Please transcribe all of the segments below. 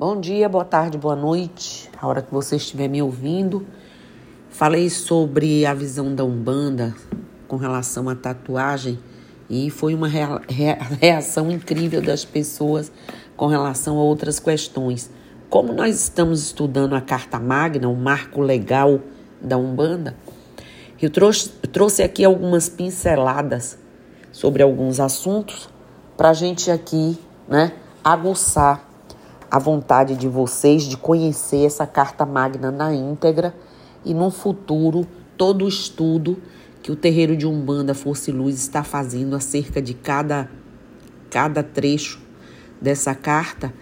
Bom dia, boa tarde, boa noite, a hora que você estiver me ouvindo. Falei sobre a visão da Umbanda com relação à tatuagem e foi uma reação incrível das pessoas com relação a outras questões. Como nós estamos estudando a Carta Magna, o marco legal da Umbanda, eu trouxe, trouxe aqui algumas pinceladas sobre alguns assuntos para a gente aqui né, aguçar a vontade de vocês de conhecer essa carta magna na íntegra e no futuro todo o estudo que o terreiro de Umbanda Força e Luz está fazendo acerca de cada, cada trecho dessa carta,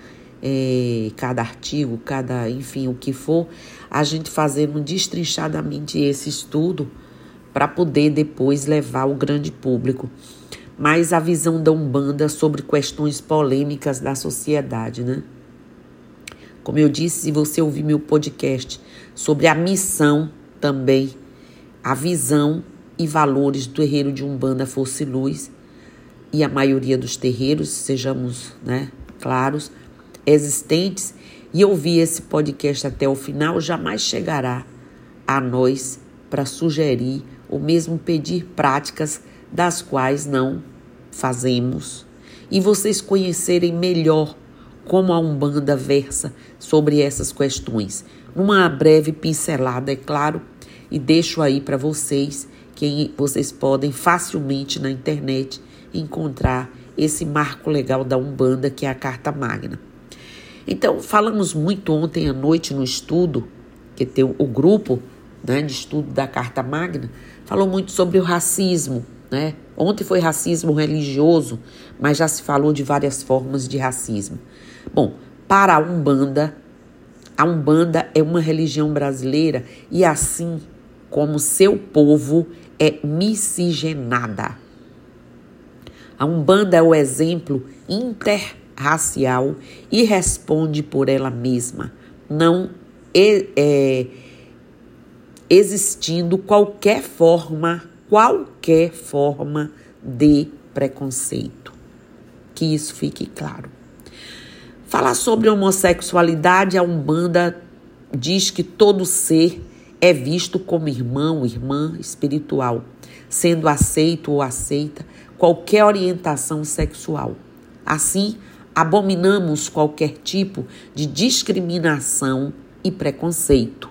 é, cada artigo, cada, enfim, o que for, a gente fazendo destrinchadamente esse estudo para poder depois levar ao grande público. Mas a visão da Umbanda sobre questões polêmicas da sociedade, né? Como eu disse, se você ouvir meu podcast sobre a missão também, a visão e valores do terreiro de Umbanda Força e Luz e a maioria dos terreiros, sejamos né, claros, existentes, e ouvir esse podcast até o final, jamais chegará a nós para sugerir ou mesmo pedir práticas das quais não fazemos. E vocês conhecerem melhor como a Umbanda versa sobre essas questões. Numa breve pincelada, é claro, e deixo aí para vocês que vocês podem facilmente na internet encontrar esse marco legal da Umbanda, que é a Carta Magna. Então, falamos muito ontem à noite no estudo, que tem o grupo né, de estudo da Carta Magna, falou muito sobre o racismo, né? Ontem foi racismo religioso, mas já se falou de várias formas de racismo. Bom, para a Umbanda, a Umbanda é uma religião brasileira e assim como seu povo é miscigenada. A Umbanda é o exemplo interracial e responde por ela mesma, não é, existindo qualquer forma, qualquer forma de preconceito. Que isso fique claro. Falar sobre homossexualidade, a Umbanda diz que todo ser é visto como irmão, irmã espiritual, sendo aceito ou aceita qualquer orientação sexual. Assim, abominamos qualquer tipo de discriminação e preconceito.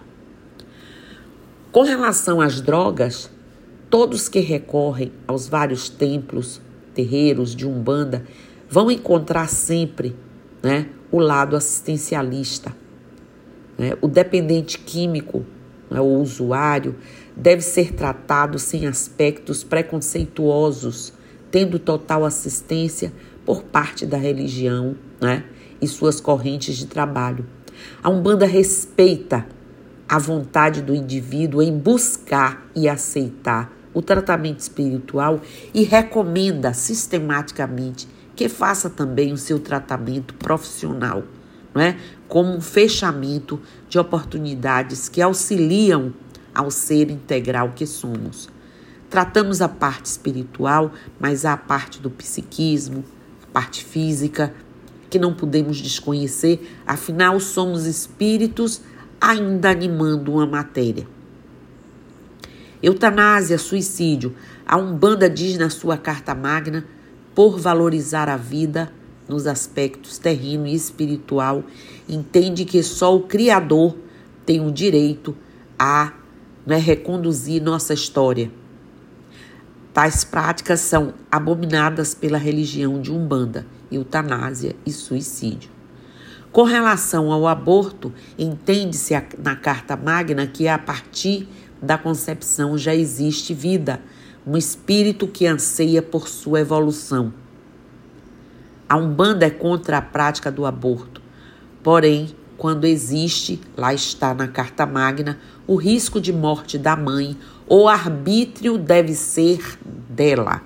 Com relação às drogas, todos que recorrem aos vários templos, terreiros de Umbanda vão encontrar sempre né, o lado assistencialista. Né? O dependente químico, né, o usuário, deve ser tratado sem aspectos preconceituosos, tendo total assistência por parte da religião né, e suas correntes de trabalho. A Umbanda respeita a vontade do indivíduo em buscar e aceitar o tratamento espiritual e recomenda sistematicamente que faça também o seu tratamento profissional, não é? Como um fechamento de oportunidades que auxiliam ao ser integral que somos. Tratamos a parte espiritual, mas há a parte do psiquismo, a parte física, que não podemos desconhecer, afinal somos espíritos ainda animando uma matéria. Eutanásia, suicídio. A Umbanda diz na sua carta magna por valorizar a vida nos aspectos terreno e espiritual, entende que só o Criador tem o direito a né, reconduzir nossa história. Tais práticas são abominadas pela religião de Umbanda, eutanásia e suicídio. Com relação ao aborto, entende-se na Carta Magna que a partir da concepção já existe vida um espírito que anseia por sua evolução. A Umbanda é contra a prática do aborto, porém, quando existe, lá está na Carta Magna, o risco de morte da mãe, o arbítrio deve ser dela.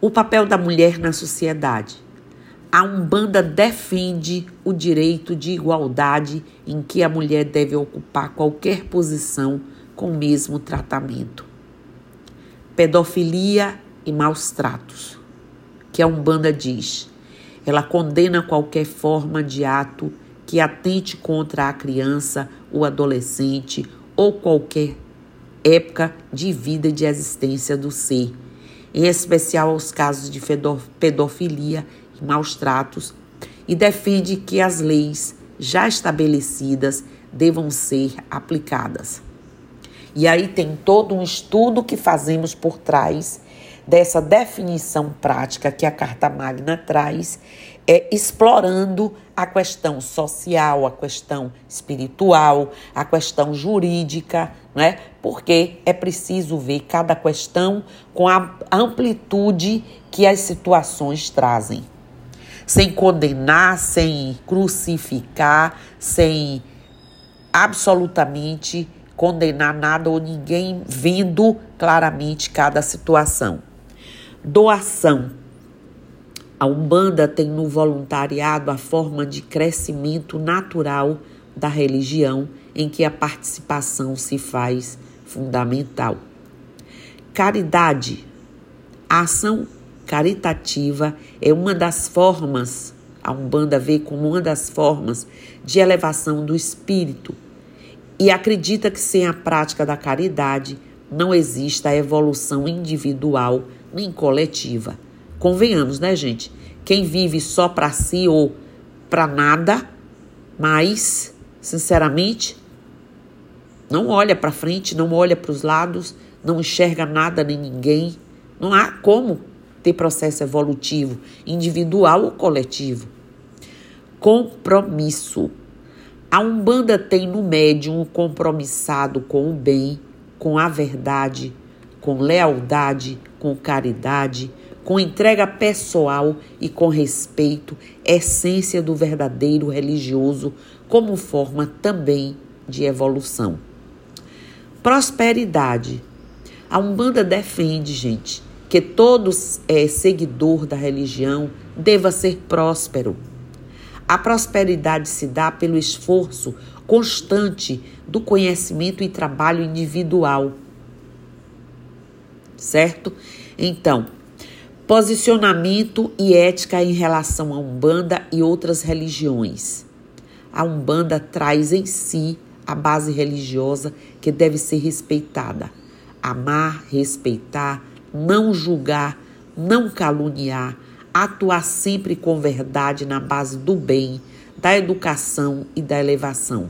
O papel da mulher na sociedade. A Umbanda defende o direito de igualdade em que a mulher deve ocupar qualquer posição com o mesmo tratamento pedofilia e maus tratos, que a Umbanda diz. Ela condena qualquer forma de ato que atente contra a criança, o adolescente ou qualquer época de vida e de existência do ser, em especial os casos de pedofilia e maus tratos, e defende que as leis já estabelecidas devam ser aplicadas. E aí tem todo um estudo que fazemos por trás dessa definição prática que a Carta Magna traz, é explorando a questão social, a questão espiritual, a questão jurídica, né? Porque é preciso ver cada questão com a amplitude que as situações trazem. Sem condenar, sem crucificar, sem absolutamente condenar nada ou ninguém vendo claramente cada situação. Doação. A Umbanda tem no voluntariado a forma de crescimento natural da religião em que a participação se faz fundamental. Caridade. A ação caritativa é uma das formas, a Umbanda vê como uma das formas de elevação do espírito e acredita que sem a prática da caridade não exista a evolução individual nem coletiva. Convenhamos, né, gente? Quem vive só para si ou para nada, mas, sinceramente, não olha para frente, não olha para os lados, não enxerga nada nem ninguém. Não há como ter processo evolutivo, individual ou coletivo. Compromisso. A Umbanda tem no médium o compromissado com o bem, com a verdade, com lealdade, com caridade, com entrega pessoal e com respeito, essência do verdadeiro religioso, como forma também de evolução. Prosperidade. A Umbanda defende, gente, que todo é, seguidor da religião deva ser próspero a prosperidade se dá pelo esforço constante do conhecimento e trabalho individual. Certo? Então, posicionamento e ética em relação à Umbanda e outras religiões. A Umbanda traz em si a base religiosa que deve ser respeitada. Amar, respeitar, não julgar, não caluniar, atuar sempre com verdade na base do bem, da educação e da elevação.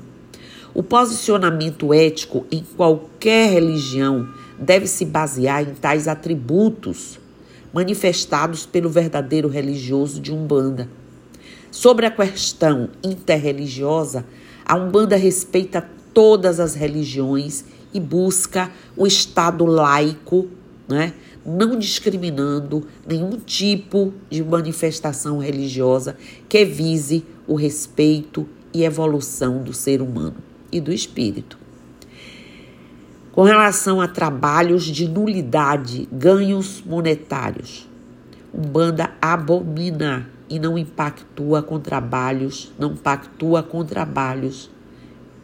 O posicionamento ético em qualquer religião deve se basear em tais atributos manifestados pelo verdadeiro religioso de Umbanda. Sobre a questão interreligiosa, a Umbanda respeita todas as religiões e busca o Estado laico, né, não discriminando nenhum tipo de manifestação religiosa que vise o respeito e evolução do ser humano e do espírito. Com relação a trabalhos de nulidade, ganhos monetários, Umbanda abomina e não impactua com trabalhos, não pactua com trabalhos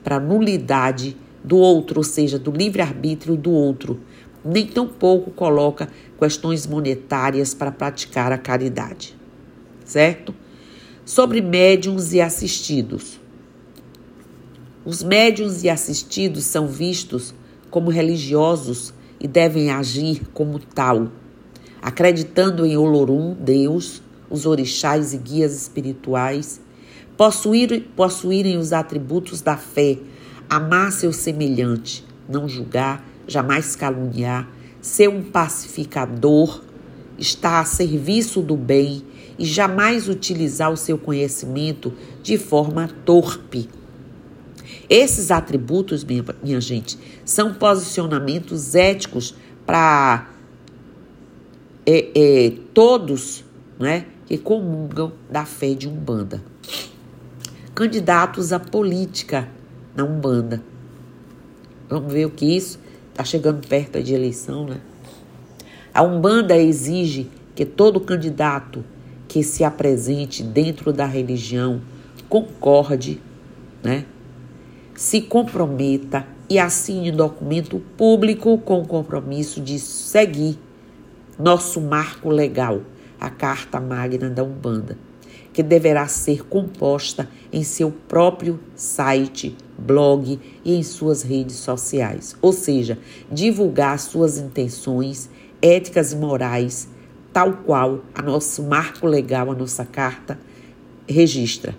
para nulidade do outro, ou seja, do livre-arbítrio do outro, nem tampouco coloca questões monetárias para praticar a caridade. Certo? Sobre médiums e assistidos. Os médiums e assistidos são vistos como religiosos e devem agir como tal, acreditando em Olorum, Deus, os orixás e guias espirituais, possuir, possuírem os atributos da fé, amar seu semelhante, não julgar, jamais caluniar, ser um pacificador, estar a serviço do bem e jamais utilizar o seu conhecimento de forma torpe. Esses atributos, minha, minha gente, são posicionamentos éticos para é, é, todos né, que comungam da fé de Umbanda. Candidatos à política na Umbanda. Vamos ver o que isso Está chegando perto de eleição, né? A Umbanda exige que todo candidato que se apresente dentro da religião concorde, né? Se comprometa e assine documento público com o compromisso de seguir nosso marco legal, a Carta Magna da Umbanda. Que deverá ser composta em seu próprio site, blog e em suas redes sociais, ou seja, divulgar suas intenções éticas e morais, tal qual a nosso marco legal, a nossa carta registra.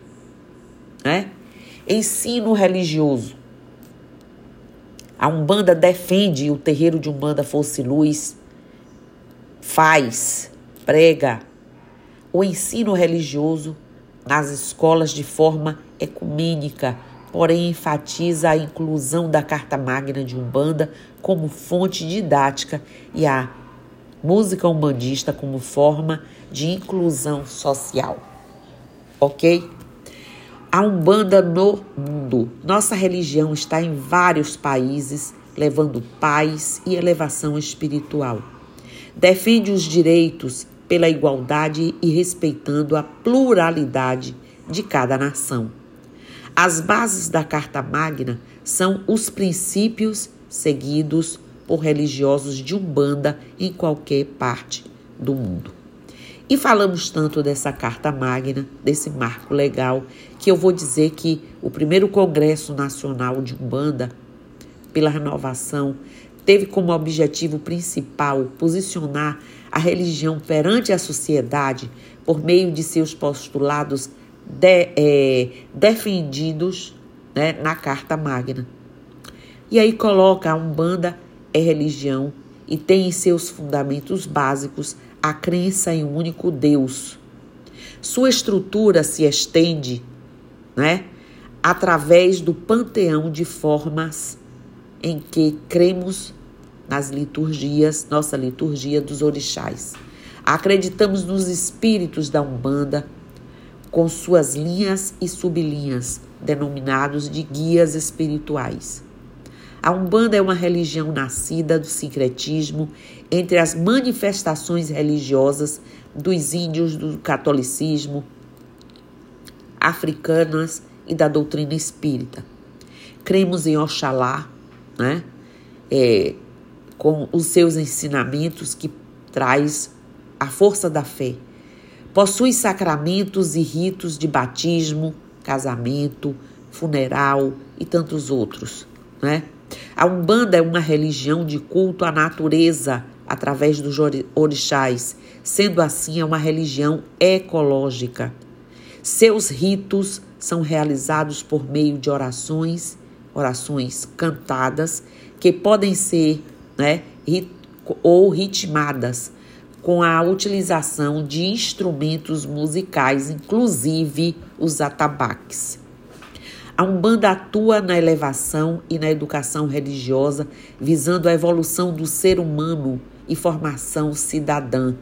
Né? Ensino religioso. A Umbanda defende o terreiro de Umbanda Fosse Luz, faz, prega o ensino religioso nas escolas de forma ecumênica, porém enfatiza a inclusão da Carta Magna de Umbanda como fonte didática e a música umbandista como forma de inclusão social. Ok? A Umbanda no mundo. Nossa religião está em vários países, levando paz e elevação espiritual. Defende os direitos pela igualdade e respeitando a pluralidade de cada nação. As bases da Carta Magna são os princípios seguidos por religiosos de Umbanda em qualquer parte do mundo. E falamos tanto dessa Carta Magna, desse marco legal, que eu vou dizer que o primeiro Congresso Nacional de Umbanda, pela renovação, teve como objetivo principal posicionar a religião perante a sociedade por meio de seus postulados de, é, defendidos né, na Carta Magna. E aí coloca a Umbanda é religião e tem em seus fundamentos básicos a crença em um único Deus. Sua estrutura se estende, né, através do panteão de formas em que cremos nas liturgias, nossa liturgia dos orixás. Acreditamos nos espíritos da Umbanda, com suas linhas e sublinhas, denominados de guias espirituais. A Umbanda é uma religião nascida do sincretismo entre as manifestações religiosas dos índios do catolicismo, africanas e da doutrina espírita. Cremos em Oxalá, né? É, com os seus ensinamentos que traz a força da fé. Possui sacramentos e ritos de batismo, casamento, funeral e tantos outros, né? A Umbanda é uma religião de culto à natureza através dos orixás, sendo assim é uma religião ecológica. Seus ritos são realizados por meio de orações, orações cantadas, que podem ser né, ou ritmadas, com a utilização de instrumentos musicais, inclusive os atabaques. A Umbanda atua na elevação e na educação religiosa, visando a evolução do ser humano e formação cidadã.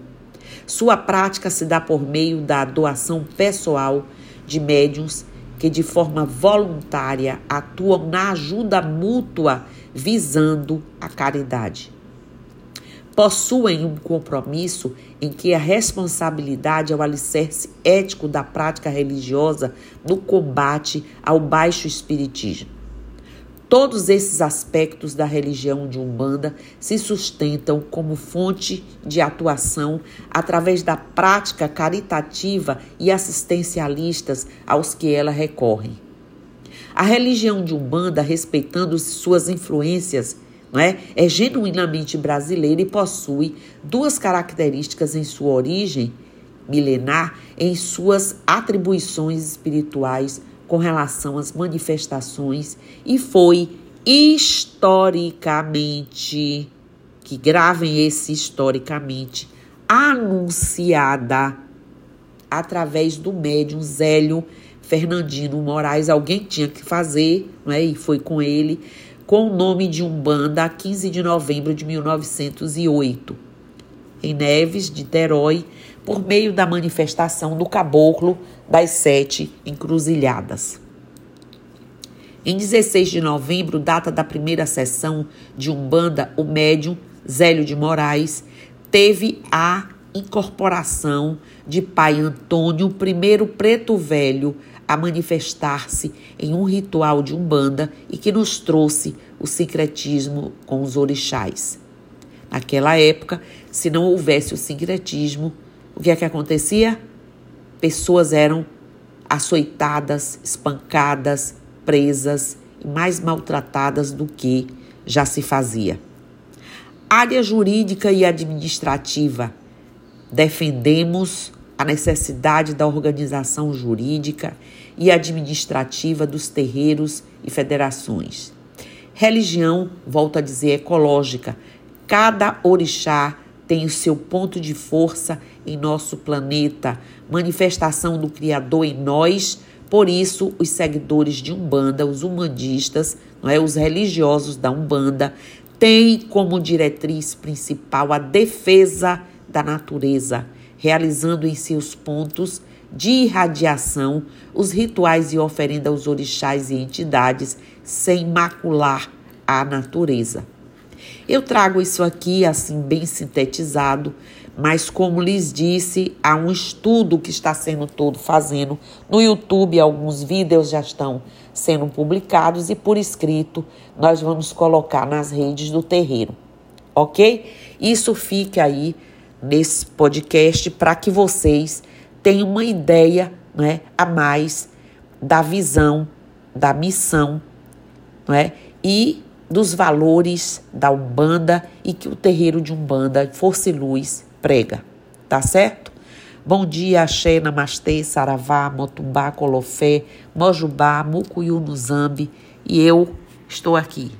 Sua prática se dá por meio da doação pessoal de médiums que, de forma voluntária, atuam na ajuda mútua visando a caridade possuem um compromisso em que a responsabilidade é o alicerce ético da prática religiosa no combate ao baixo espiritismo. Todos esses aspectos da religião de Umbanda se sustentam como fonte de atuação através da prática caritativa e assistencialistas aos que ela recorre. A religião de Umbanda, respeitando suas influências é? é genuinamente brasileira e possui duas características em sua origem milenar, em suas atribuições espirituais com relação às manifestações e foi historicamente, que gravem esse historicamente, anunciada através do médium Zélio Fernandino Moraes. Alguém tinha que fazer, não é? E foi com ele com o nome de Umbanda a 15 de novembro de 1908, em Neves de Terói, por meio da manifestação do Caboclo das Sete Encruzilhadas. Em 16 de novembro, data da primeira sessão de Umbanda, o médium Zélio de Moraes teve a incorporação de pai Antônio, primeiro preto velho, a manifestar-se em um ritual de Umbanda e que nos trouxe o sincretismo com os orixás. Naquela época, se não houvesse o sincretismo, o que é que acontecia? pessoas eram açoitadas, espancadas, presas e mais maltratadas do que já se fazia. Área jurídica e administrativa. Defendemos a necessidade da organização jurídica e administrativa dos terreiros e federações. Religião, volto a dizer, ecológica. Cada orixá tem o seu ponto de força em nosso planeta, manifestação do Criador em nós. Por isso, os seguidores de Umbanda, os umbandistas, não é, os religiosos da Umbanda, têm como diretriz principal a defesa da natureza realizando em seus pontos de irradiação os rituais e oferenda aos orixás e entidades sem macular a natureza. Eu trago isso aqui assim bem sintetizado, mas como lhes disse, há um estudo que está sendo todo fazendo no YouTube, alguns vídeos já estão sendo publicados e por escrito nós vamos colocar nas redes do terreiro. OK? Isso fica aí nesse podcast para que vocês tenham uma ideia né, a mais da visão, da missão né, e dos valores da Umbanda e que o terreiro de Umbanda, Força e Luz, prega. Tá certo? Bom dia, Axé, Namastê, Saravá, Motumbá, Colofé, Mojubá, Mucuyu, Nuzambi e eu estou aqui